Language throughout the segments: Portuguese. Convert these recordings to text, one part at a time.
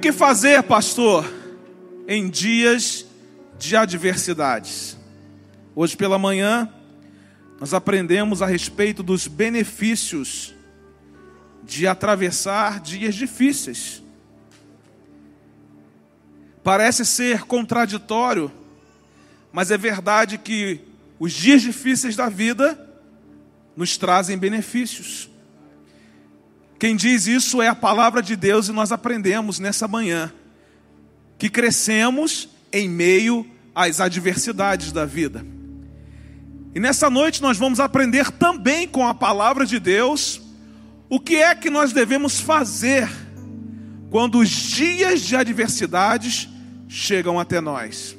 que fazer, pastor, em dias de adversidades? Hoje pela manhã, nós aprendemos a respeito dos benefícios de atravessar dias difíceis. Parece ser contraditório, mas é verdade que os dias difíceis da vida nos trazem benefícios. Quem diz isso é a palavra de Deus e nós aprendemos nessa manhã que crescemos em meio às adversidades da vida. E nessa noite nós vamos aprender também com a palavra de Deus o que é que nós devemos fazer quando os dias de adversidades chegam até nós.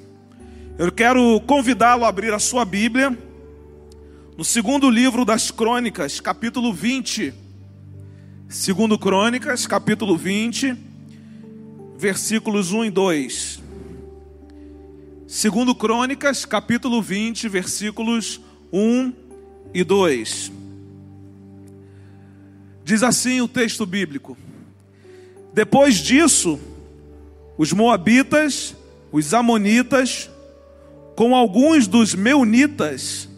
Eu quero convidá-lo a abrir a sua Bíblia no segundo livro das Crônicas, capítulo 20. Segundo Crônicas, capítulo 20, versículos 1 e 2. Segundo Crônicas, capítulo 20, versículos 1 e 2. Diz assim o texto bíblico: Depois disso, os moabitas, os amonitas, com alguns dos meunitas,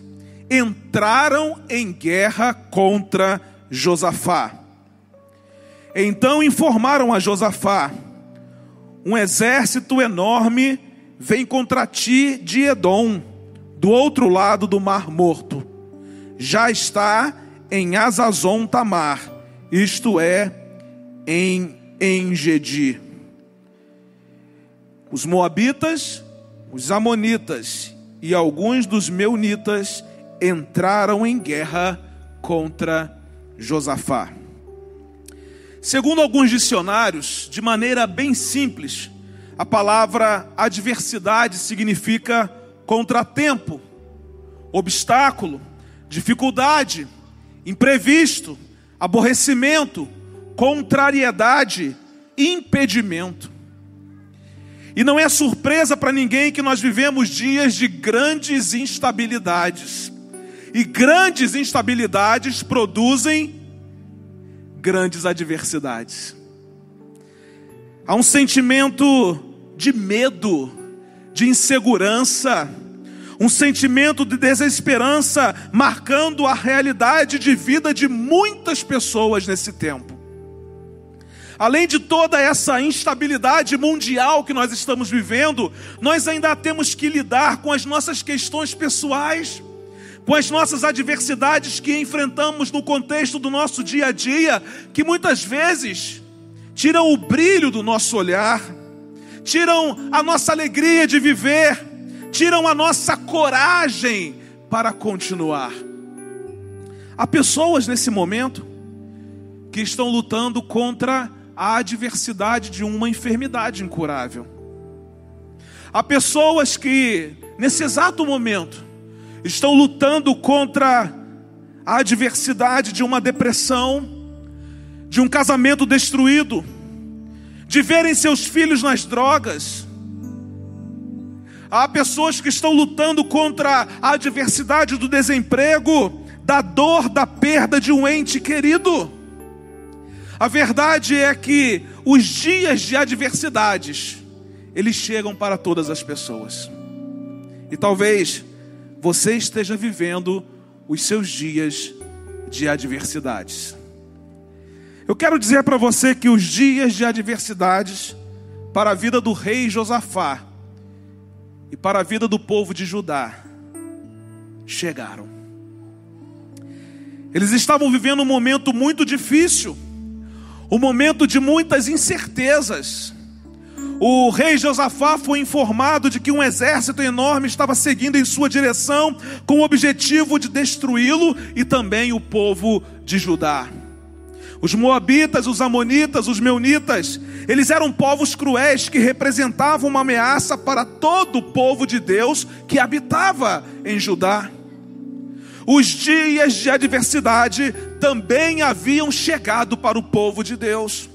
entraram em guerra contra Josafá. Então informaram a Josafá: Um exército enorme vem contra ti de Edom, do outro lado do Mar Morto. Já está em Azazon Tamar, isto é, em Engedi. Os moabitas, os amonitas e alguns dos meunitas entraram em guerra contra Josafá. Segundo alguns dicionários, de maneira bem simples, a palavra adversidade significa contratempo, obstáculo, dificuldade, imprevisto, aborrecimento, contrariedade, impedimento. E não é surpresa para ninguém que nós vivemos dias de grandes instabilidades. E grandes instabilidades produzem grandes adversidades. Há um sentimento de medo, de insegurança, um sentimento de desesperança marcando a realidade de vida de muitas pessoas nesse tempo. Além de toda essa instabilidade mundial que nós estamos vivendo, nós ainda temos que lidar com as nossas questões pessoais com as nossas adversidades que enfrentamos no contexto do nosso dia a dia, que muitas vezes tiram o brilho do nosso olhar, tiram a nossa alegria de viver, tiram a nossa coragem para continuar. Há pessoas nesse momento que estão lutando contra a adversidade de uma enfermidade incurável. Há pessoas que, nesse exato momento, estão lutando contra a adversidade de uma depressão, de um casamento destruído, de verem seus filhos nas drogas. Há pessoas que estão lutando contra a adversidade do desemprego, da dor, da perda de um ente querido. A verdade é que os dias de adversidades, eles chegam para todas as pessoas. E talvez você esteja vivendo os seus dias de adversidades. Eu quero dizer para você que os dias de adversidades para a vida do rei Josafá e para a vida do povo de Judá chegaram. Eles estavam vivendo um momento muito difícil, um momento de muitas incertezas o rei Josafá foi informado de que um exército enorme estava seguindo em sua direção com o objetivo de destruí-lo e também o povo de Judá. Os moabitas, os amonitas, os meunitas, eles eram povos cruéis que representavam uma ameaça para todo o povo de Deus que habitava em Judá. Os dias de adversidade também haviam chegado para o povo de Deus.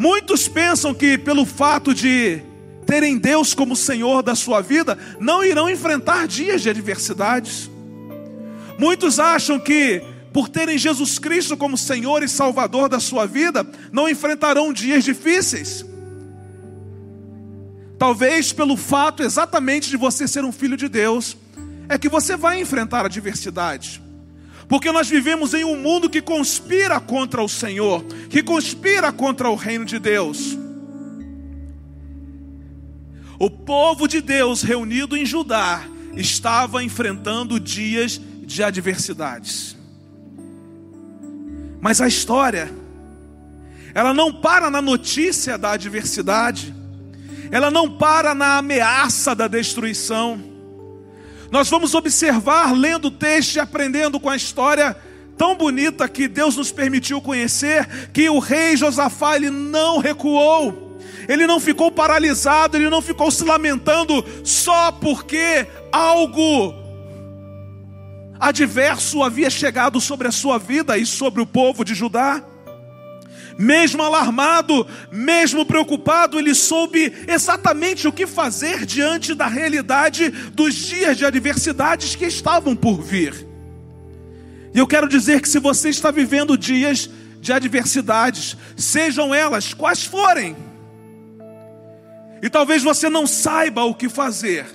Muitos pensam que pelo fato de terem Deus como Senhor da sua vida, não irão enfrentar dias de adversidades. Muitos acham que por terem Jesus Cristo como Senhor e Salvador da sua vida, não enfrentarão dias difíceis. talvez pelo fato exatamente de você ser um filho de Deus, é que você vai enfrentar adversidade. Porque nós vivemos em um mundo que conspira contra o Senhor, que conspira contra o reino de Deus. O povo de Deus reunido em Judá estava enfrentando dias de adversidades. Mas a história, ela não para na notícia da adversidade, ela não para na ameaça da destruição. Nós vamos observar, lendo o texto e aprendendo com a história tão bonita que Deus nos permitiu conhecer, que o rei Josafá ele não recuou, ele não ficou paralisado, ele não ficou se lamentando só porque algo adverso havia chegado sobre a sua vida e sobre o povo de Judá. Mesmo alarmado, mesmo preocupado, ele soube exatamente o que fazer diante da realidade dos dias de adversidades que estavam por vir. E eu quero dizer que se você está vivendo dias de adversidades, sejam elas quais forem, e talvez você não saiba o que fazer,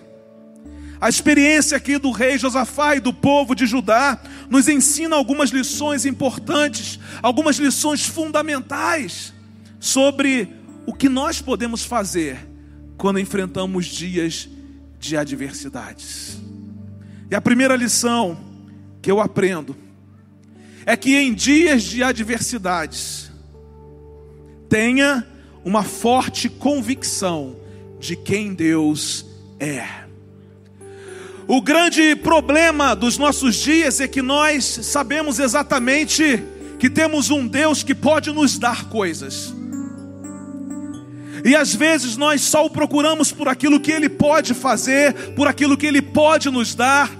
a experiência aqui do rei Josafá e do povo de Judá nos ensina algumas lições importantes, algumas lições fundamentais sobre o que nós podemos fazer quando enfrentamos dias de adversidades. E a primeira lição que eu aprendo é que em dias de adversidades, tenha uma forte convicção de quem Deus é. O grande problema dos nossos dias é que nós sabemos exatamente que temos um Deus que pode nos dar coisas. E às vezes nós só o procuramos por aquilo que Ele pode fazer, por aquilo que Ele pode nos dar,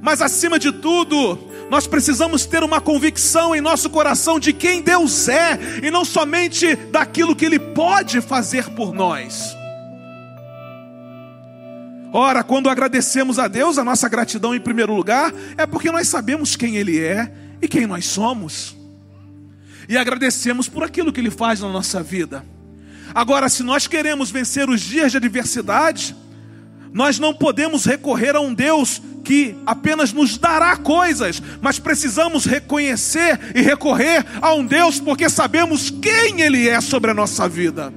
mas acima de tudo, nós precisamos ter uma convicção em nosso coração de quem Deus é, e não somente daquilo que Ele pode fazer por nós. Ora, quando agradecemos a Deus, a nossa gratidão em primeiro lugar é porque nós sabemos quem Ele é e quem nós somos. E agradecemos por aquilo que Ele faz na nossa vida. Agora, se nós queremos vencer os dias de adversidade, nós não podemos recorrer a um Deus que apenas nos dará coisas, mas precisamos reconhecer e recorrer a um Deus porque sabemos quem Ele é sobre a nossa vida.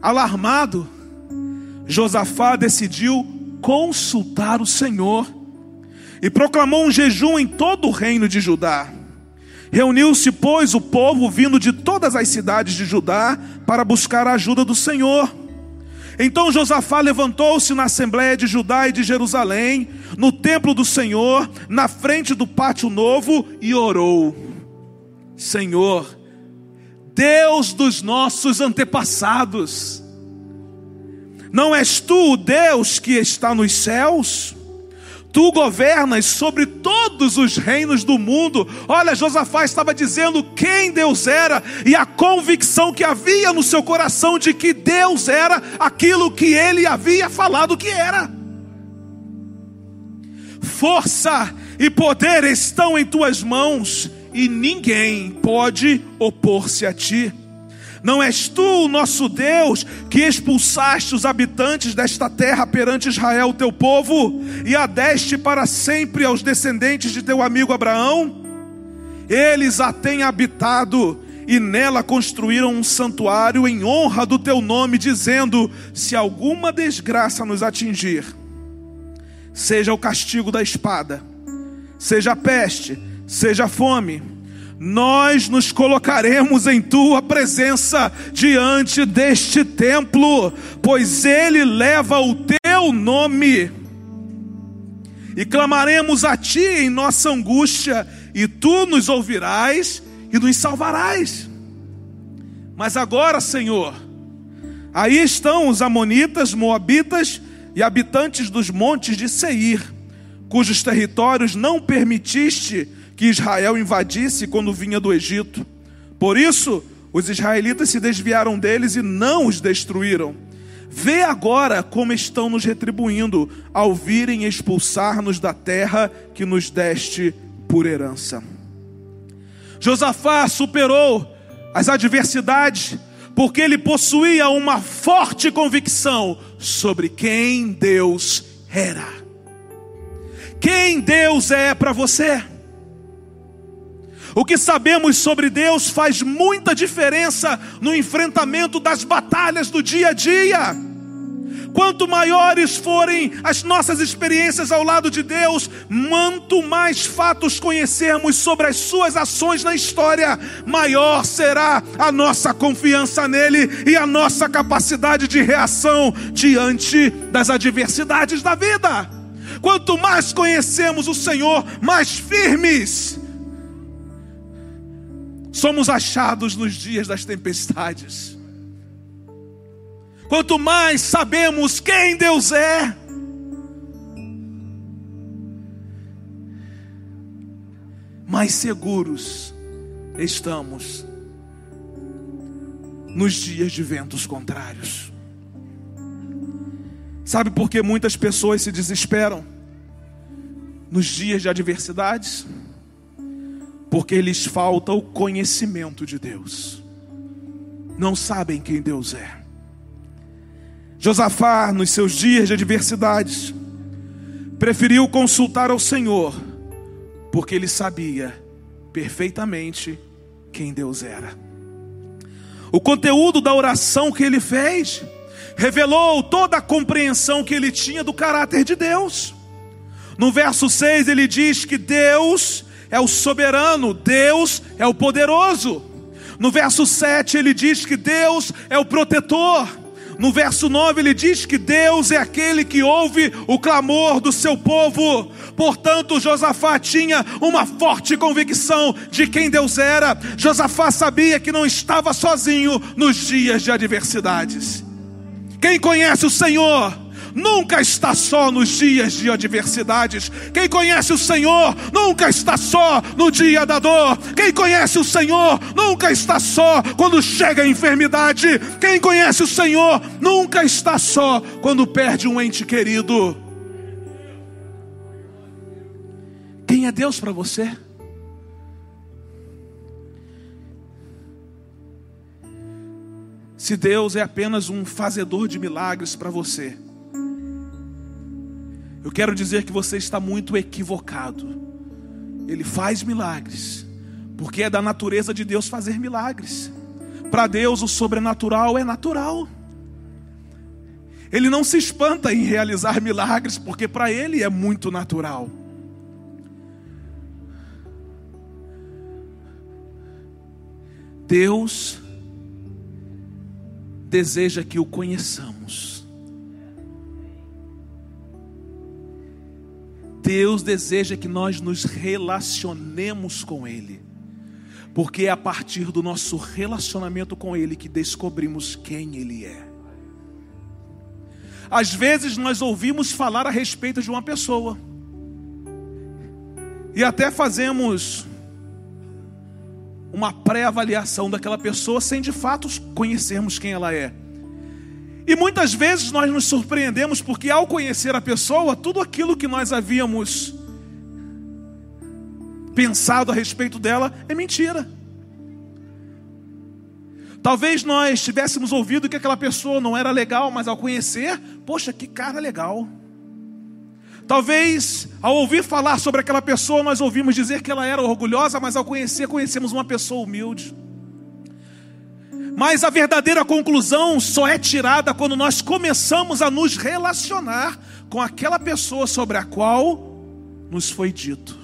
Alarmado, Josafá decidiu consultar o Senhor e proclamou um jejum em todo o reino de Judá. Reuniu-se, pois, o povo vindo de todas as cidades de Judá para buscar a ajuda do Senhor. Então Josafá levantou-se na assembléia de Judá e de Jerusalém, no templo do Senhor, na frente do pátio novo, e orou: Senhor, Deus dos nossos antepassados. Não és tu o Deus que está nos céus? Tu governas sobre todos os reinos do mundo. Olha, Josafá estava dizendo quem Deus era e a convicção que havia no seu coração de que Deus era aquilo que ele havia falado que era. Força e poder estão em tuas mãos e ninguém pode opor-se a ti. Não és tu, o nosso Deus, que expulsaste os habitantes desta terra perante Israel, teu povo, e a deste para sempre aos descendentes de teu amigo Abraão? Eles a têm habitado e nela construíram um santuário em honra do teu nome, dizendo: Se alguma desgraça nos atingir, seja o castigo da espada, seja a peste, seja fome, nós nos colocaremos em tua presença diante deste templo, pois ele leva o teu nome. E clamaremos a ti em nossa angústia, e tu nos ouvirás e nos salvarás. Mas agora, Senhor, aí estão os amonitas, moabitas e habitantes dos montes de Seir, cujos territórios não permitiste que Israel invadisse quando vinha do Egito. Por isso, os israelitas se desviaram deles e não os destruíram. Vê agora como estão nos retribuindo ao virem expulsar-nos da terra que nos deste por herança. Josafá superou as adversidades, porque ele possuía uma forte convicção sobre quem Deus era. Quem Deus é para você? O que sabemos sobre Deus faz muita diferença no enfrentamento das batalhas do dia a dia. Quanto maiores forem as nossas experiências ao lado de Deus, quanto mais fatos conhecermos sobre as suas ações na história, maior será a nossa confiança nele e a nossa capacidade de reação diante das adversidades da vida. Quanto mais conhecemos o Senhor, mais firmes somos achados nos dias das tempestades. Quanto mais sabemos quem Deus é, mais seguros estamos nos dias de ventos contrários. Sabe por que muitas pessoas se desesperam nos dias de adversidades? Porque lhes falta o conhecimento de Deus. Não sabem quem Deus é. Josafá, nos seus dias de adversidades, preferiu consultar ao Senhor, porque ele sabia perfeitamente quem Deus era. O conteúdo da oração que ele fez revelou toda a compreensão que ele tinha do caráter de Deus. No verso 6 ele diz que Deus é o soberano, Deus é o poderoso. No verso 7 ele diz que Deus é o protetor. No verso 9 ele diz que Deus é aquele que ouve o clamor do seu povo. Portanto, Josafá tinha uma forte convicção de quem Deus era. Josafá sabia que não estava sozinho nos dias de adversidades. Quem conhece o Senhor nunca está só nos dias de adversidades. Quem conhece o Senhor nunca está só no dia da dor. Quem conhece o Senhor nunca está só quando chega a enfermidade. Quem conhece o Senhor nunca está só quando perde um ente querido. Quem é Deus para você? Se Deus é apenas um fazedor de milagres para você, eu quero dizer que você está muito equivocado. Ele faz milagres, porque é da natureza de Deus fazer milagres. Para Deus, o sobrenatural é natural. Ele não se espanta em realizar milagres, porque para Ele é muito natural. Deus deseja que o conheçamos. Deus deseja que nós nos relacionemos com Ele, porque é a partir do nosso relacionamento com Ele que descobrimos quem Ele é. Às vezes nós ouvimos falar a respeito de uma pessoa, e até fazemos uma pré-avaliação daquela pessoa sem de fato conhecermos quem ela é. E muitas vezes nós nos surpreendemos porque, ao conhecer a pessoa, tudo aquilo que nós havíamos pensado a respeito dela é mentira. Talvez nós tivéssemos ouvido que aquela pessoa não era legal, mas ao conhecer, poxa, que cara legal. Talvez ao ouvir falar sobre aquela pessoa, nós ouvimos dizer que ela era orgulhosa, mas ao conhecer, conhecemos uma pessoa humilde. Mas a verdadeira conclusão só é tirada quando nós começamos a nos relacionar com aquela pessoa sobre a qual nos foi dito.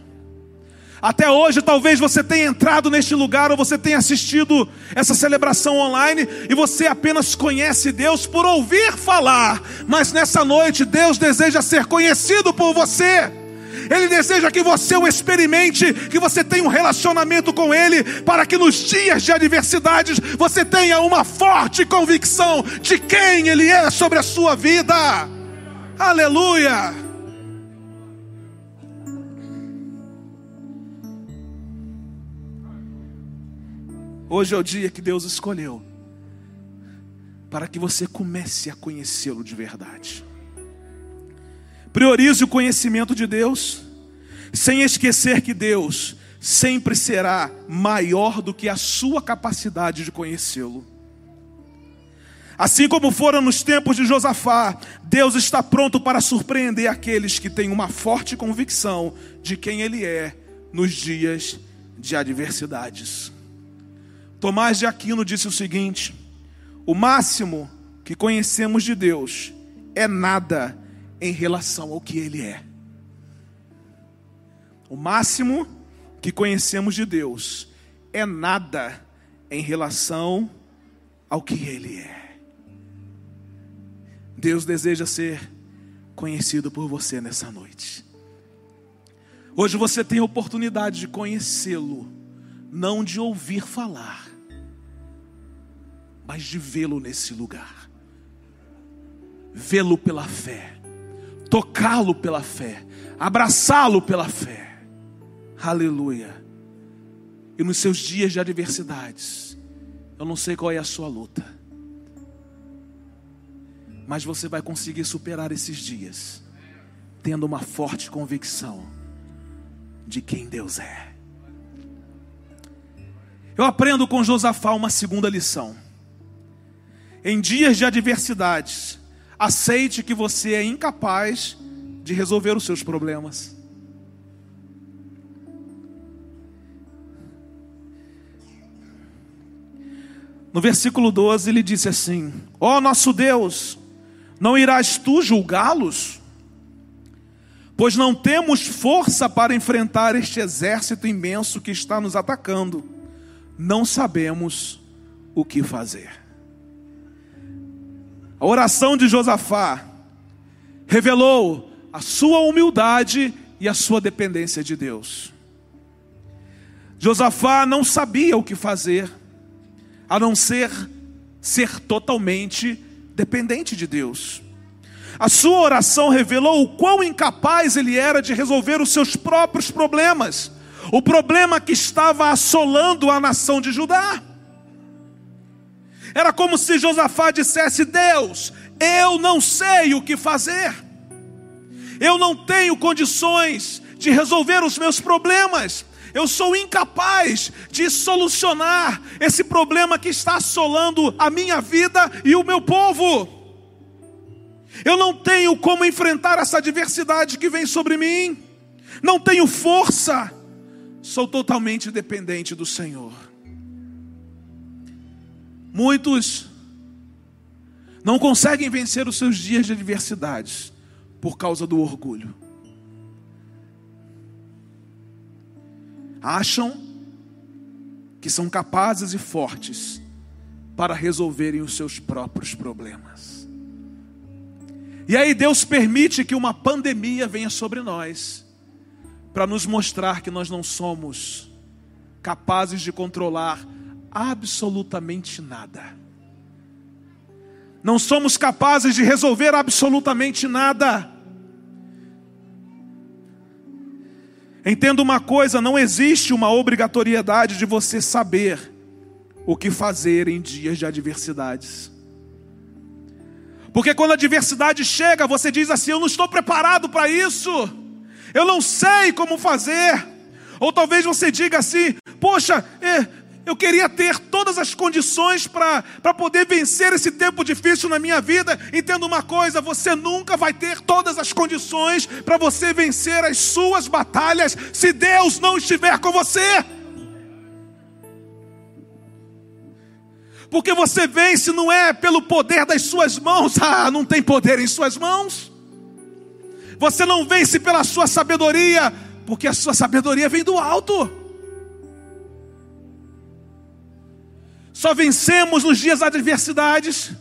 Até hoje, talvez você tenha entrado neste lugar ou você tenha assistido essa celebração online e você apenas conhece Deus por ouvir falar, mas nessa noite Deus deseja ser conhecido por você. Ele deseja que você o experimente, que você tenha um relacionamento com Ele, para que nos dias de adversidades você tenha uma forte convicção de quem Ele é sobre a sua vida. Aleluia! Hoje é o dia que Deus escolheu para que você comece a conhecê-lo de verdade. Priorize o conhecimento de Deus, sem esquecer que Deus sempre será maior do que a sua capacidade de conhecê-lo. Assim como foram nos tempos de Josafá, Deus está pronto para surpreender aqueles que têm uma forte convicção de quem Ele é nos dias de adversidades. Tomás de Aquino disse o seguinte: o máximo que conhecemos de Deus é nada em relação ao que Ele é. O máximo que conhecemos de Deus é nada em relação ao que Ele é. Deus deseja ser conhecido por você nessa noite. Hoje você tem a oportunidade de conhecê-lo, não de ouvir falar, mas de vê-lo nesse lugar. Vê-lo pela fé, tocá-lo pela fé, abraçá-lo pela fé. Aleluia. E nos seus dias de adversidades, eu não sei qual é a sua luta, mas você vai conseguir superar esses dias, tendo uma forte convicção de quem Deus é. Eu aprendo com Josafá uma segunda lição. Em dias de adversidades, aceite que você é incapaz de resolver os seus problemas. No versículo 12 ele disse assim: Ó oh, nosso Deus, não irás tu julgá-los? Pois não temos força para enfrentar este exército imenso que está nos atacando. Não sabemos o que fazer. A oração de Josafá revelou a sua humildade e a sua dependência de Deus. Josafá não sabia o que fazer a não ser ser totalmente dependente de Deus. A sua oração revelou o quão incapaz ele era de resolver os seus próprios problemas, o problema que estava assolando a nação de Judá. Era como se Josafá dissesse: Deus, eu não sei o que fazer, eu não tenho condições de resolver os meus problemas, eu sou incapaz de solucionar esse problema que está assolando a minha vida e o meu povo. Eu não tenho como enfrentar essa adversidade que vem sobre mim. Não tenho força. Sou totalmente dependente do Senhor. Muitos não conseguem vencer os seus dias de adversidades por causa do orgulho. acham que são capazes e fortes para resolverem os seus próprios problemas. E aí Deus permite que uma pandemia venha sobre nós, para nos mostrar que nós não somos capazes de controlar absolutamente nada. Não somos capazes de resolver absolutamente nada. Entenda uma coisa: não existe uma obrigatoriedade de você saber o que fazer em dias de adversidades. Porque quando a adversidade chega, você diz assim: Eu não estou preparado para isso, eu não sei como fazer. Ou talvez você diga assim: Poxa, é, eu queria ter todas as condições para poder vencer esse tempo difícil na minha vida. Entenda uma coisa: você nunca vai ter todas as condições para você vencer as suas batalhas se Deus não estiver com você. Porque você vence não é pelo poder das suas mãos, ah, não tem poder em suas mãos. Você não vence pela sua sabedoria, porque a sua sabedoria vem do alto. Só vencemos nos dias das adversidades,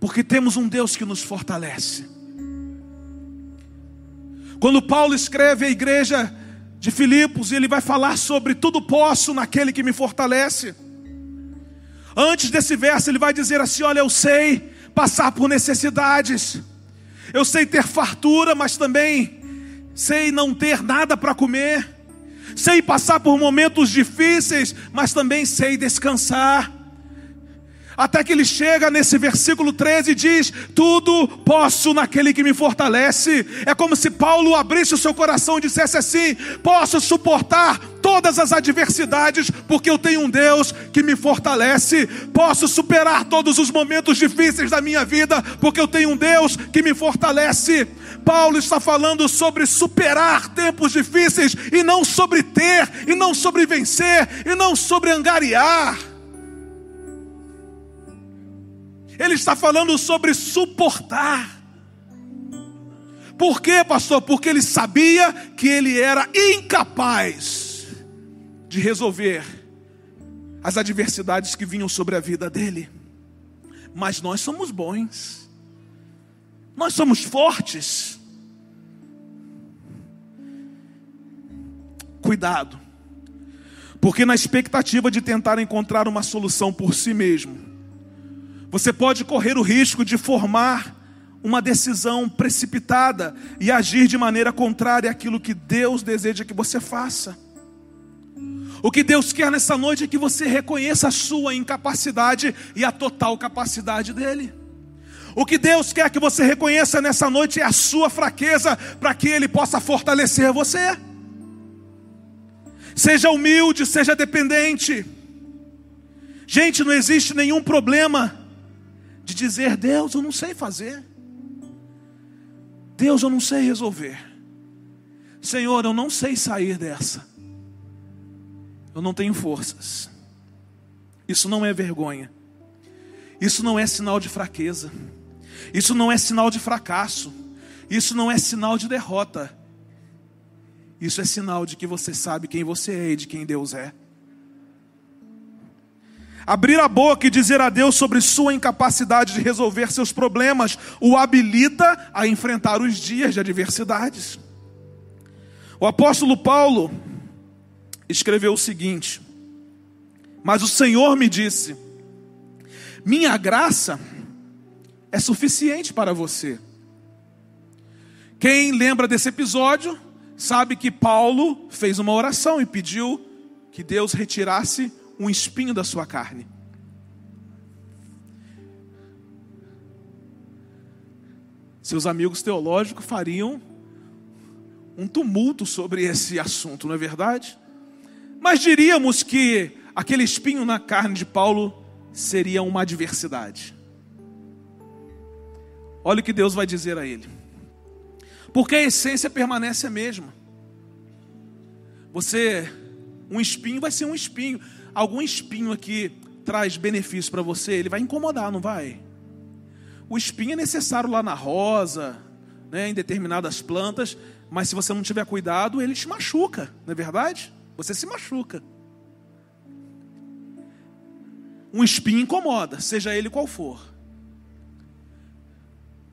porque temos um Deus que nos fortalece. Quando Paulo escreve à igreja de Filipos, ele vai falar sobre tudo posso naquele que me fortalece. Antes desse verso, ele vai dizer assim: Olha, eu sei passar por necessidades, eu sei ter fartura, mas também sei não ter nada para comer. Sei passar por momentos difíceis, mas também sei descansar. Até que ele chega nesse versículo 13 e diz: Tudo posso naquele que me fortalece. É como se Paulo abrisse o seu coração e dissesse assim: Posso suportar todas as adversidades, porque eu tenho um Deus que me fortalece. Posso superar todos os momentos difíceis da minha vida, porque eu tenho um Deus que me fortalece. Paulo está falando sobre superar tempos difíceis e não sobre ter, e não sobre vencer, e não sobre angariar. Ele está falando sobre suportar. Por quê, pastor? Porque ele sabia que ele era incapaz de resolver as adversidades que vinham sobre a vida dele. Mas nós somos bons, nós somos fortes. Cuidado, porque na expectativa de tentar encontrar uma solução por si mesmo, você pode correr o risco de formar uma decisão precipitada e agir de maneira contrária àquilo que Deus deseja que você faça. O que Deus quer nessa noite é que você reconheça a sua incapacidade e a total capacidade dele. O que Deus quer que você reconheça nessa noite é a sua fraqueza, para que Ele possa fortalecer você. Seja humilde, seja dependente. Gente, não existe nenhum problema de dizer: Deus, eu não sei fazer. Deus, eu não sei resolver. Senhor, eu não sei sair dessa. Eu não tenho forças. Isso não é vergonha. Isso não é sinal de fraqueza. Isso não é sinal de fracasso. Isso não é sinal de derrota. Isso é sinal de que você sabe quem você é e de quem Deus é. Abrir a boca e dizer a Deus sobre sua incapacidade de resolver seus problemas o habilita a enfrentar os dias de adversidades. O apóstolo Paulo escreveu o seguinte: Mas o Senhor me disse: Minha graça é suficiente para você. Quem lembra desse episódio sabe que Paulo fez uma oração e pediu que Deus retirasse um espinho da sua carne. Seus amigos teológicos fariam um tumulto sobre esse assunto, não é verdade? Mas diríamos que aquele espinho na carne de Paulo seria uma adversidade. Olha o que Deus vai dizer a ele. Porque a essência permanece a mesma. Você, um espinho vai ser um espinho algum espinho aqui traz benefício para você, ele vai incomodar, não vai? O espinho é necessário lá na rosa, né, em determinadas plantas, mas se você não tiver cuidado, ele te machuca, não é verdade? Você se machuca. Um espinho incomoda, seja ele qual for.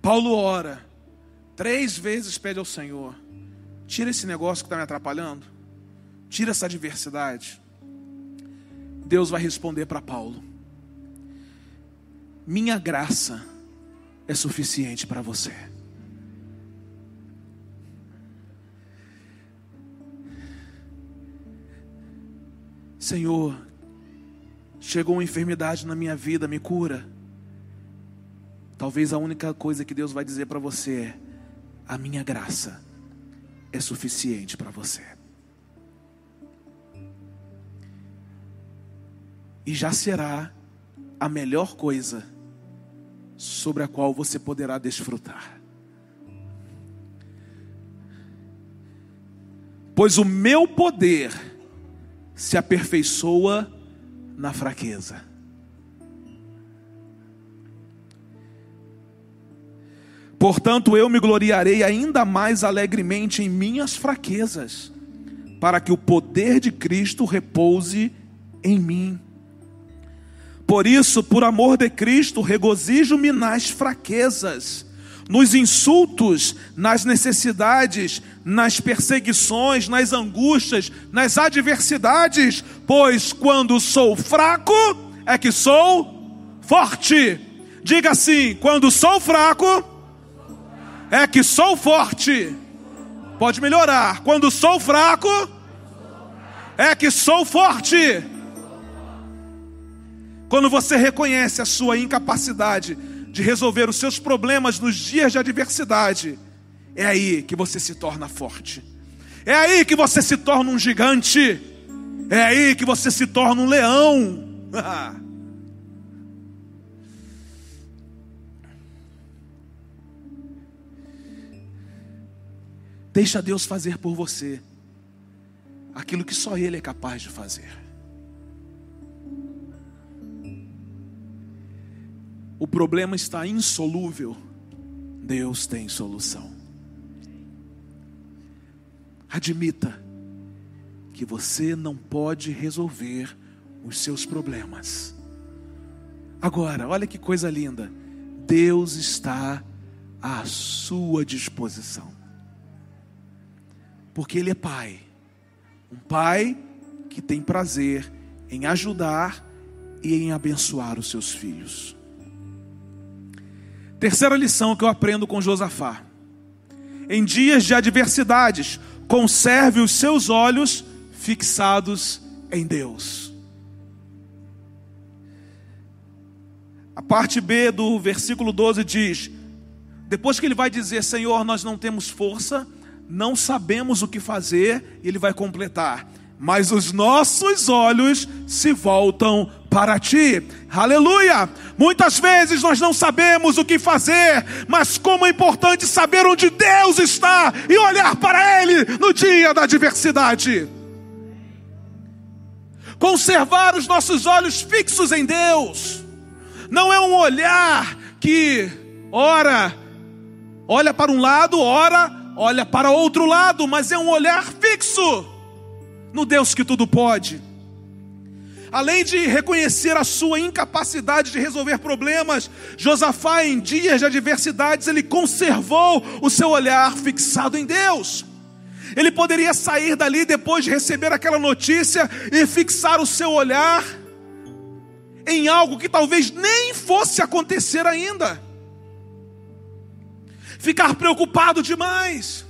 Paulo ora, três vezes pede ao Senhor: tira esse negócio que está me atrapalhando, tira essa adversidade. Deus vai responder para Paulo: Minha graça é suficiente para você. Senhor, chegou uma enfermidade na minha vida, me cura. Talvez a única coisa que Deus vai dizer para você é: a minha graça é suficiente para você. E já será a melhor coisa sobre a qual você poderá desfrutar. Pois o meu poder se aperfeiçoa na fraqueza. Portanto, eu me gloriarei ainda mais alegremente em minhas fraquezas, para que o poder de Cristo repouse em mim. Por isso, por amor de Cristo, regozijo-me nas fraquezas, nos insultos, nas necessidades, nas perseguições, nas angústias, nas adversidades, pois quando sou fraco é que sou forte. Diga assim: quando sou fraco é que sou forte. Pode melhorar. Quando sou fraco é que sou forte. Quando você reconhece a sua incapacidade de resolver os seus problemas nos dias de adversidade, é aí que você se torna forte. É aí que você se torna um gigante. É aí que você se torna um leão. Deixa Deus fazer por você aquilo que só Ele é capaz de fazer. O problema está insolúvel, Deus tem solução. Admita que você não pode resolver os seus problemas. Agora, olha que coisa linda. Deus está à sua disposição porque Ele é Pai. Um Pai que tem prazer em ajudar e em abençoar os seus filhos. Terceira lição que eu aprendo com Josafá: em dias de adversidades, conserve os seus olhos fixados em Deus. A parte B do versículo 12 diz: depois que ele vai dizer, Senhor, nós não temos força, não sabemos o que fazer, ele vai completar. Mas os nossos olhos se voltam para ti. Aleluia! Muitas vezes nós não sabemos o que fazer, mas como é importante saber onde Deus está e olhar para Ele no dia da adversidade. Conservar os nossos olhos fixos em Deus, não é um olhar que, ora, olha para um lado, ora, olha para outro lado, mas é um olhar fixo no Deus que tudo pode. Além de reconhecer a sua incapacidade de resolver problemas, Josafá, em dias de adversidades, ele conservou o seu olhar fixado em Deus. Ele poderia sair dali depois de receber aquela notícia e fixar o seu olhar em algo que talvez nem fosse acontecer ainda ficar preocupado demais,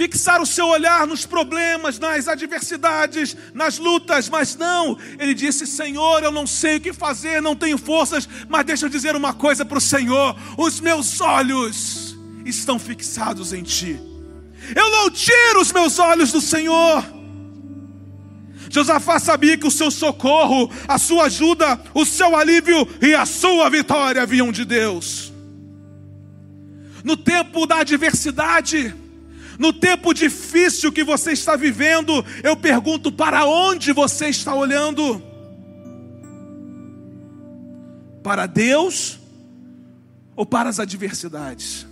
fixar o seu olhar nos problemas, nas adversidades, nas lutas, mas não, ele disse: Senhor, eu não sei o que fazer, não tenho forças, mas deixa eu dizer uma coisa para o Senhor: os meus olhos estão fixados em Ti, eu não tiro os meus olhos do Senhor. Josafá sabia que o seu socorro, a sua ajuda, o seu alívio e a sua vitória vinham de Deus. No tempo da adversidade, no tempo difícil que você está vivendo, eu pergunto: para onde você está olhando? Para Deus ou para as adversidades?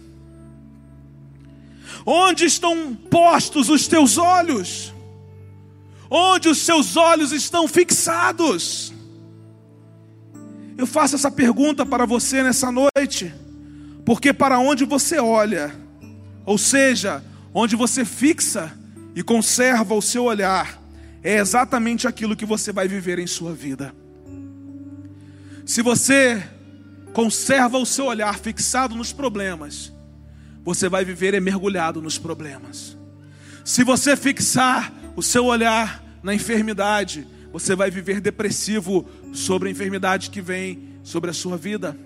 Onde estão postos os teus olhos? Onde os seus olhos estão fixados? Eu faço essa pergunta para você nessa noite. Porque para onde você olha, ou seja, onde você fixa e conserva o seu olhar, é exatamente aquilo que você vai viver em sua vida. Se você conserva o seu olhar fixado nos problemas, você vai viver é mergulhado nos problemas. Se você fixar o seu olhar na enfermidade, você vai viver depressivo sobre a enfermidade que vem sobre a sua vida.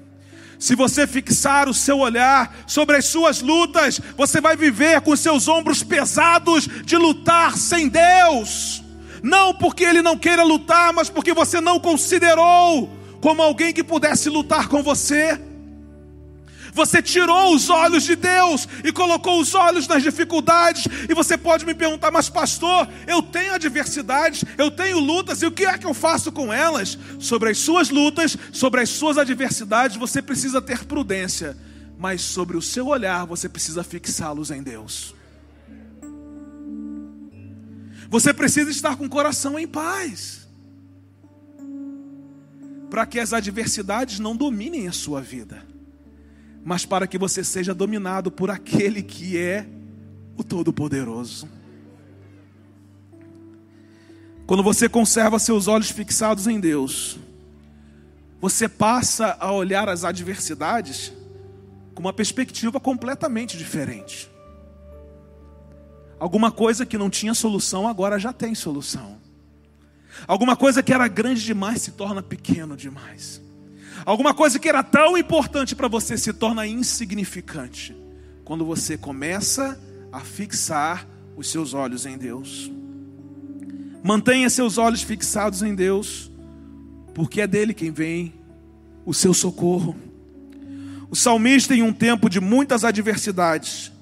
Se você fixar o seu olhar sobre as suas lutas, você vai viver com seus ombros pesados de lutar sem Deus. Não porque Ele não queira lutar, mas porque você não considerou como alguém que pudesse lutar com você. Você tirou os olhos de Deus e colocou os olhos nas dificuldades. E você pode me perguntar, mas pastor, eu tenho adversidades, eu tenho lutas, e o que é que eu faço com elas? Sobre as suas lutas, sobre as suas adversidades, você precisa ter prudência. Mas sobre o seu olhar, você precisa fixá-los em Deus. Você precisa estar com o coração em paz. Para que as adversidades não dominem a sua vida mas para que você seja dominado por aquele que é o Todo-Poderoso. Quando você conserva seus olhos fixados em Deus, você passa a olhar as adversidades com uma perspectiva completamente diferente. Alguma coisa que não tinha solução agora já tem solução. Alguma coisa que era grande demais se torna pequeno demais. Alguma coisa que era tão importante para você se torna insignificante quando você começa a fixar os seus olhos em Deus. Mantenha seus olhos fixados em Deus, porque é dele quem vem o seu socorro. O salmista, em um tempo de muitas adversidades,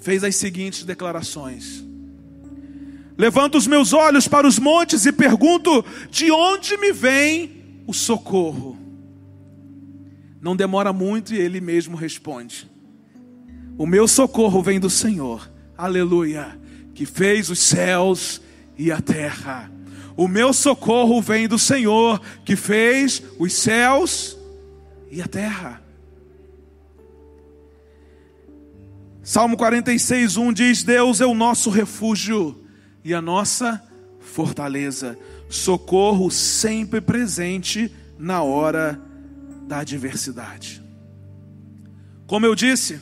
fez as seguintes declarações: Levanto os meus olhos para os montes e pergunto: de onde me vem o socorro? Não demora muito e ele mesmo responde: O meu socorro vem do Senhor, aleluia, que fez os céus e a terra. O meu socorro vem do Senhor, que fez os céus e a terra. Salmo 46, 1 diz: Deus é o nosso refúgio e a nossa fortaleza, socorro sempre presente na hora da adversidade. Como eu disse,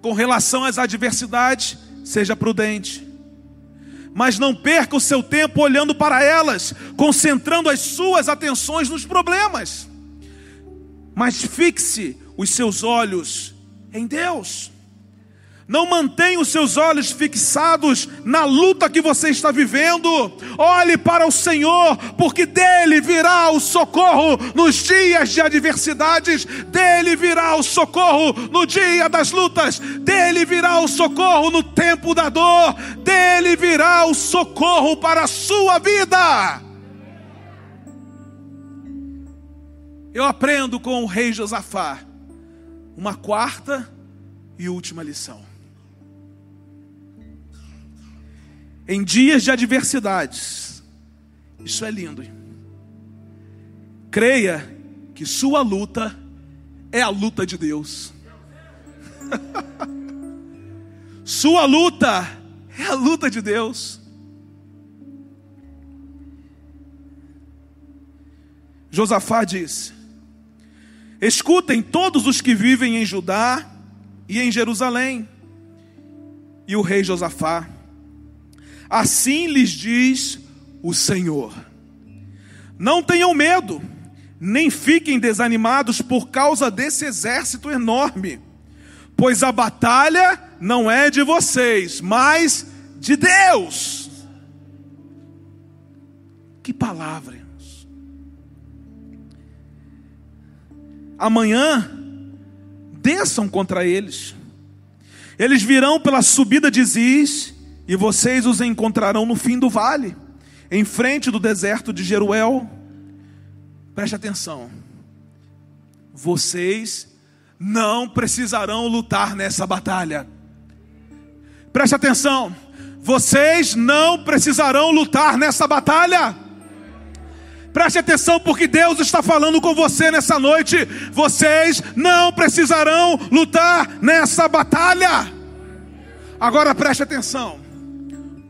com relação às adversidades, seja prudente mas não perca o seu tempo olhando para elas, concentrando as suas atenções nos problemas. Mas fixe os seus olhos em Deus. Não mantenha os seus olhos fixados na luta que você está vivendo. Olhe para o Senhor, porque dele virá o socorro nos dias de adversidades, dele virá o socorro no dia das lutas, dele virá o socorro no tempo da dor, dele virá o socorro para a sua vida. Eu aprendo com o rei Josafá uma quarta e última lição. Em dias de adversidades. Isso é lindo. Creia que sua luta é a luta de Deus. sua luta é a luta de Deus. Josafá disse: Escutem todos os que vivem em Judá e em Jerusalém. E o rei Josafá Assim lhes diz o Senhor: Não tenham medo, nem fiquem desanimados por causa desse exército enorme, pois a batalha não é de vocês, mas de Deus. Que palavra. Amanhã desçam contra eles. Eles virão pela subida de Ziz e vocês os encontrarão no fim do vale, em frente do deserto de Jeruel. Preste atenção. Vocês não precisarão lutar nessa batalha. Preste atenção. Vocês não precisarão lutar nessa batalha. Preste atenção, porque Deus está falando com você nessa noite. Vocês não precisarão lutar nessa batalha. Agora preste atenção.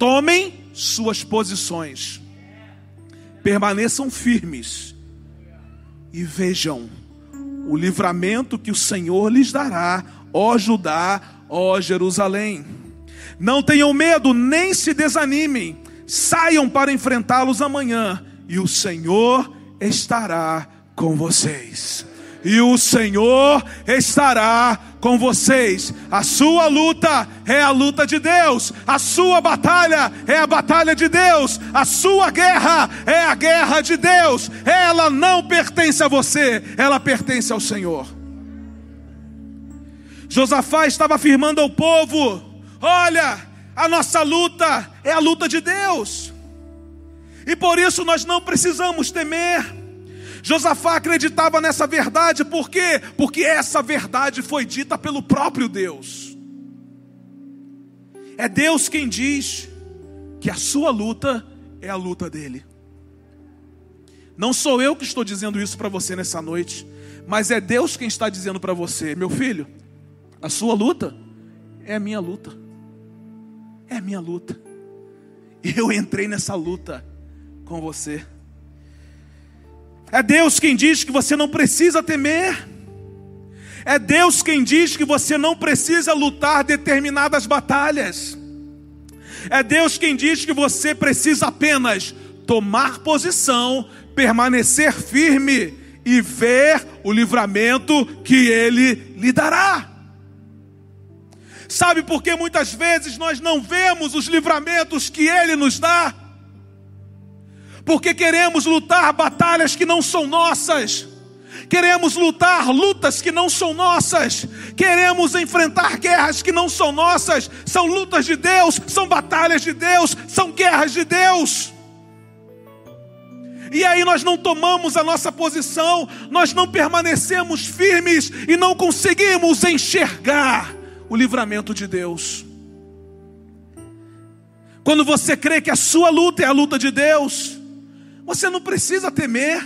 Tomem suas posições, permaneçam firmes e vejam o livramento que o Senhor lhes dará, ó Judá, ó Jerusalém. Não tenham medo, nem se desanimem, saiam para enfrentá-los amanhã, e o Senhor estará com vocês e o Senhor estará com vocês. A sua luta é a luta de Deus, a sua batalha é a batalha de Deus, a sua guerra é a guerra de Deus. Ela não pertence a você, ela pertence ao Senhor. Josafá estava afirmando ao povo: olha, a nossa luta é a luta de Deus, e por isso nós não precisamos temer. Josafá acreditava nessa verdade, por quê? Porque essa verdade foi dita pelo próprio Deus. É Deus quem diz que a sua luta é a luta dele. Não sou eu que estou dizendo isso para você nessa noite, mas é Deus quem está dizendo para você, meu filho, a sua luta é a minha luta. É a minha luta. Eu entrei nessa luta com você. É Deus quem diz que você não precisa temer. É Deus quem diz que você não precisa lutar determinadas batalhas. É Deus quem diz que você precisa apenas tomar posição, permanecer firme e ver o livramento que ele lhe dará. Sabe por que muitas vezes nós não vemos os livramentos que ele nos dá? Porque queremos lutar batalhas que não são nossas. Queremos lutar lutas que não são nossas, queremos enfrentar guerras que não são nossas, são lutas de Deus, são batalhas de Deus, são guerras de Deus. E aí nós não tomamos a nossa posição, nós não permanecemos firmes e não conseguimos enxergar o livramento de Deus. Quando você crê que a sua luta é a luta de Deus, você não precisa temer.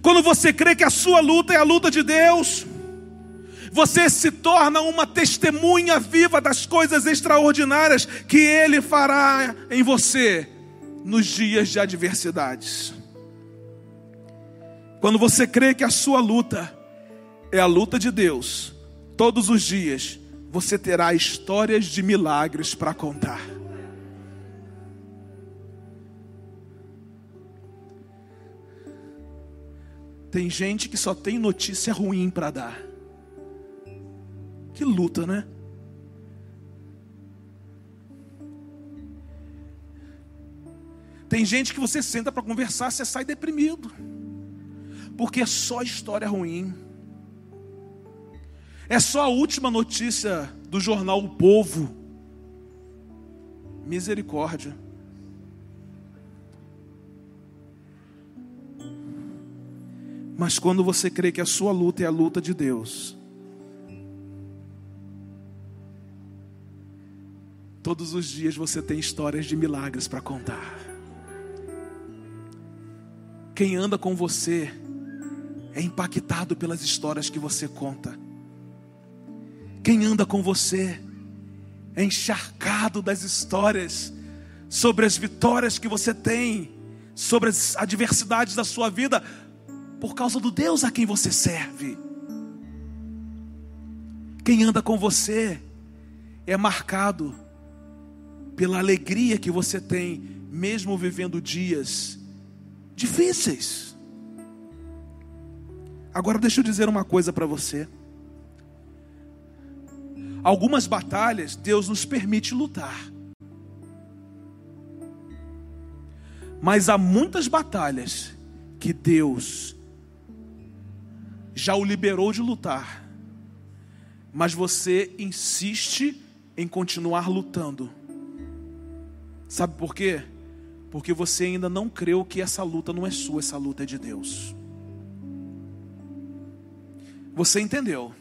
Quando você crê que a sua luta é a luta de Deus, você se torna uma testemunha viva das coisas extraordinárias que Ele fará em você nos dias de adversidades. Quando você crê que a sua luta é a luta de Deus, todos os dias você terá histórias de milagres para contar. Tem gente que só tem notícia ruim para dar. Que luta, né? Tem gente que você senta para conversar, você sai deprimido. Porque é só história ruim. É só a última notícia do jornal O Povo. Misericórdia. Mas quando você crê que a sua luta é a luta de Deus, todos os dias você tem histórias de milagres para contar. Quem anda com você é impactado pelas histórias que você conta. Quem anda com você é encharcado das histórias sobre as vitórias que você tem, sobre as adversidades da sua vida, por causa do Deus a quem você serve. Quem anda com você é marcado pela alegria que você tem, mesmo vivendo dias difíceis. Agora deixa eu dizer uma coisa para você. Algumas batalhas Deus nos permite lutar. Mas há muitas batalhas que Deus já o liberou de lutar. Mas você insiste em continuar lutando. Sabe por quê? porque você ainda não creu que essa luta não é sua, essa luta é de Deus. Você entendeu?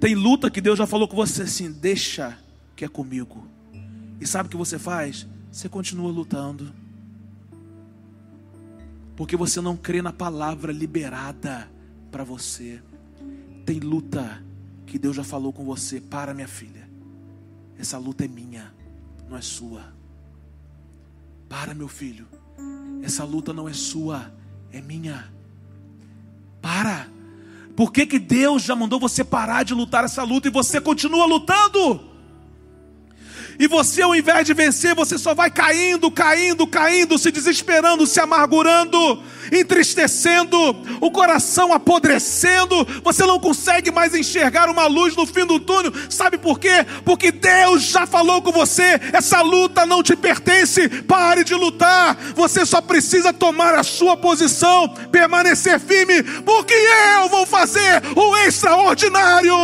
Tem luta que Deus já falou com você assim: deixa que é comigo. E sabe o que você faz? Você continua lutando. Porque você não crê na palavra liberada para você. Tem luta que Deus já falou com você: para, minha filha. Essa luta é minha não é sua. Para, meu filho. Essa luta não é sua, é minha. Para. Por que, que Deus já mandou você parar de lutar essa luta e você continua lutando? E você, ao invés de vencer, você só vai caindo, caindo, caindo, se desesperando, se amargurando, entristecendo, o coração apodrecendo. Você não consegue mais enxergar uma luz no fim do túnel. Sabe por quê? Porque Deus já falou com você: essa luta não te pertence. Pare de lutar. Você só precisa tomar a sua posição, permanecer firme, porque eu vou fazer o extraordinário.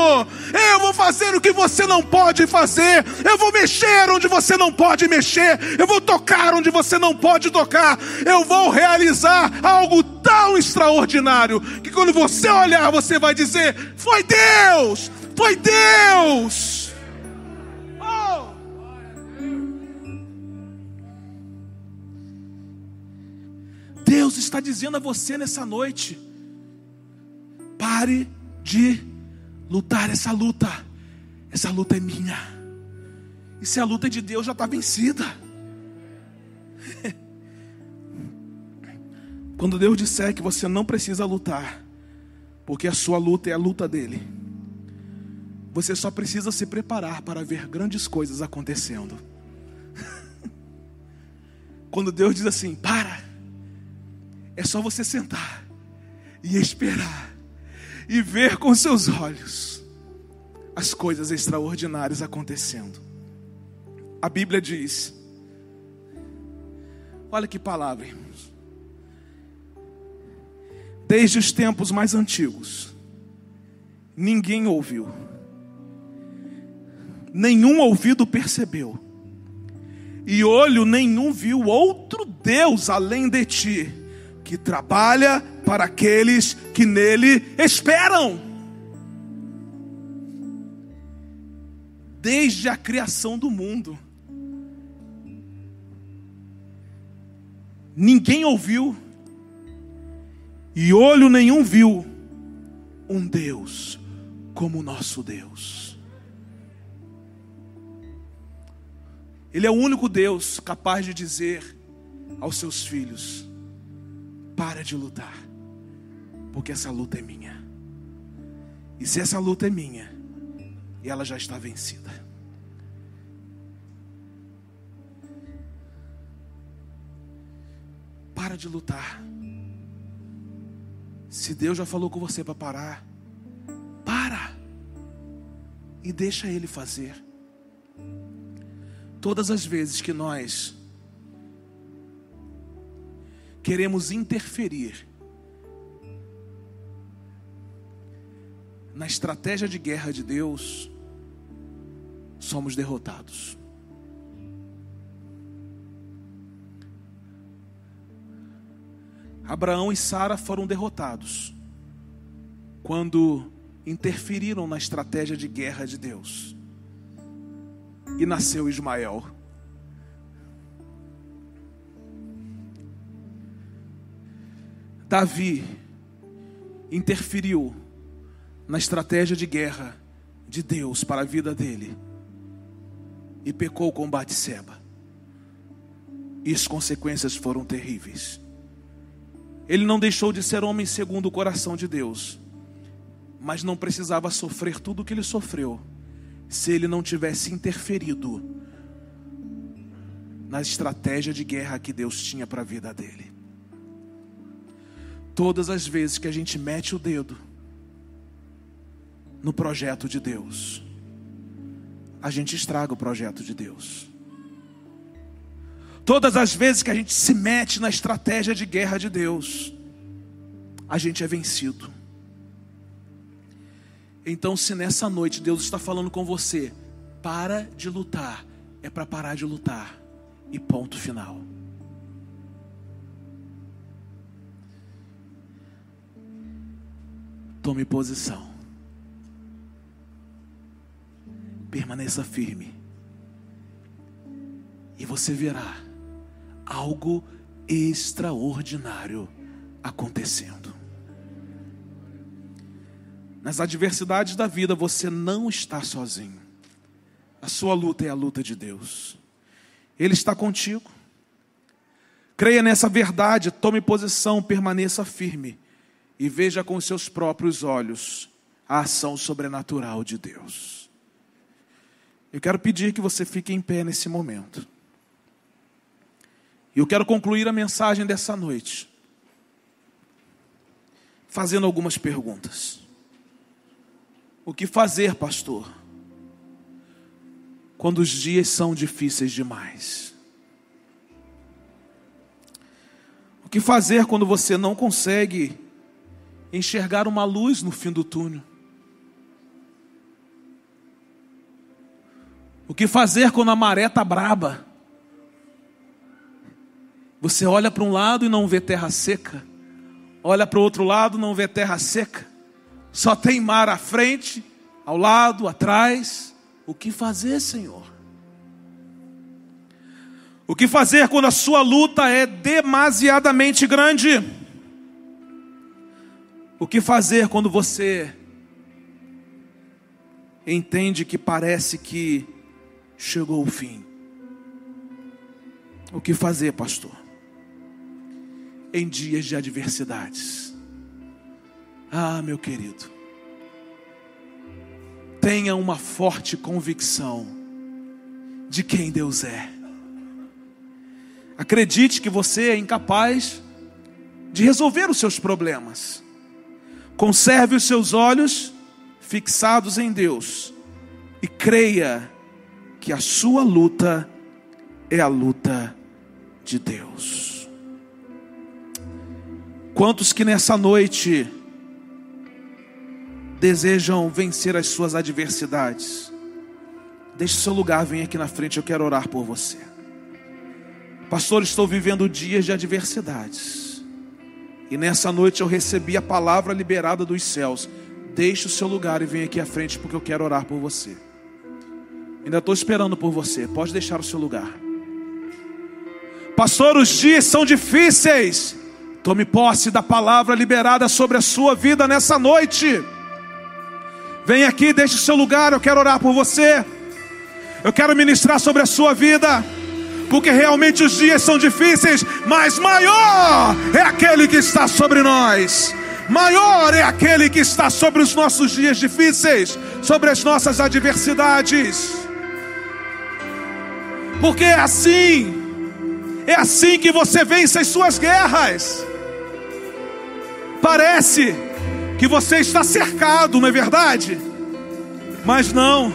Eu vou fazer o que você não pode fazer. Eu vou mexer onde você não pode mexer. Eu vou tocar onde você não pode tocar. Eu vou realizar algo tão extraordinário que quando você olhar, você vai dizer: Foi Deus! Foi Deus! Oh! Deus está dizendo a você nessa noite: pare de lutar essa luta. Essa luta é minha. E se a luta é de Deus, já está vencida. Quando Deus disser que você não precisa lutar, porque a sua luta é a luta dele, você só precisa se preparar para ver grandes coisas acontecendo. Quando Deus diz assim: para, é só você sentar e esperar e ver com seus olhos as coisas extraordinárias acontecendo. A Bíblia diz: olha que palavra, irmãos. Desde os tempos mais antigos, ninguém ouviu, nenhum ouvido percebeu, e olho nenhum viu outro Deus além de ti, que trabalha para aqueles que nele esperam. Desde a criação do mundo, ninguém ouviu, e olho nenhum viu um Deus como o nosso Deus. Ele é o único Deus capaz de dizer aos seus filhos: para de lutar, porque essa luta é minha. E se essa luta é minha, ela já está vencida. Para de lutar. Se Deus já falou com você para parar, para e deixa Ele fazer. Todas as vezes que nós queremos interferir na estratégia de guerra de Deus, somos derrotados. Abraão e Sara foram derrotados quando interferiram na estratégia de guerra de Deus. E nasceu Ismael. Davi interferiu na estratégia de guerra de Deus para a vida dele e pecou com Batseba. E as consequências foram terríveis. Ele não deixou de ser homem segundo o coração de Deus, mas não precisava sofrer tudo o que ele sofreu se ele não tivesse interferido na estratégia de guerra que Deus tinha para a vida dele. Todas as vezes que a gente mete o dedo no projeto de Deus, a gente estraga o projeto de Deus. Todas as vezes que a gente se mete na estratégia de guerra de Deus, a gente é vencido. Então, se nessa noite Deus está falando com você, para de lutar, é para parar de lutar, e ponto final. Tome posição. Permaneça firme. E você verá algo extraordinário acontecendo. Nas adversidades da vida você não está sozinho. A sua luta é a luta de Deus. Ele está contigo. Creia nessa verdade, tome posição, permaneça firme e veja com seus próprios olhos a ação sobrenatural de Deus. Eu quero pedir que você fique em pé nesse momento. E eu quero concluir a mensagem dessa noite fazendo algumas perguntas. O que fazer, pastor, quando os dias são difíceis demais? O que fazer quando você não consegue enxergar uma luz no fim do túnel? O que fazer quando a maré está braba? Você olha para um lado e não vê terra seca, olha para o outro lado e não vê terra seca, só tem mar à frente, ao lado, atrás. O que fazer, Senhor? O que fazer quando a sua luta é demasiadamente grande? O que fazer quando você entende que parece que chegou o fim? O que fazer, pastor? Em dias de adversidades. Ah, meu querido, tenha uma forte convicção de quem Deus é. Acredite que você é incapaz de resolver os seus problemas. Conserve os seus olhos fixados em Deus e creia que a sua luta é a luta de Deus. Quantos que nessa noite desejam vencer as suas adversidades? Deixe seu lugar, vem aqui na frente, eu quero orar por você. Pastor, estou vivendo dias de adversidades. E nessa noite eu recebi a palavra liberada dos céus. Deixe o seu lugar e vem aqui à frente porque eu quero orar por você. Ainda estou esperando por você. Pode deixar o seu lugar. Pastor, os dias são difíceis. Tome posse da palavra liberada sobre a sua vida nessa noite. Vem aqui, deixe o seu lugar. Eu quero orar por você. Eu quero ministrar sobre a sua vida porque realmente os dias são difíceis, mas maior é aquele que está sobre nós. Maior é aquele que está sobre os nossos dias difíceis, sobre as nossas adversidades. Porque é assim, é assim que você vence as suas guerras. Parece que você está cercado, não é verdade? Mas não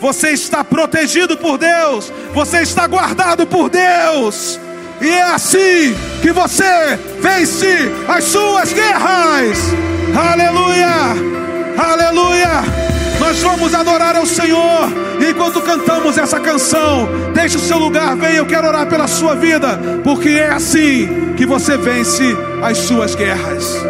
você está protegido por Deus, você está guardado por Deus, e é assim que você vence as suas guerras. Aleluia, aleluia. Nós vamos adorar ao Senhor. Enquanto cantamos essa canção, deixe o seu lugar, venha. Eu quero orar pela sua vida, porque é assim que você vence as suas guerras.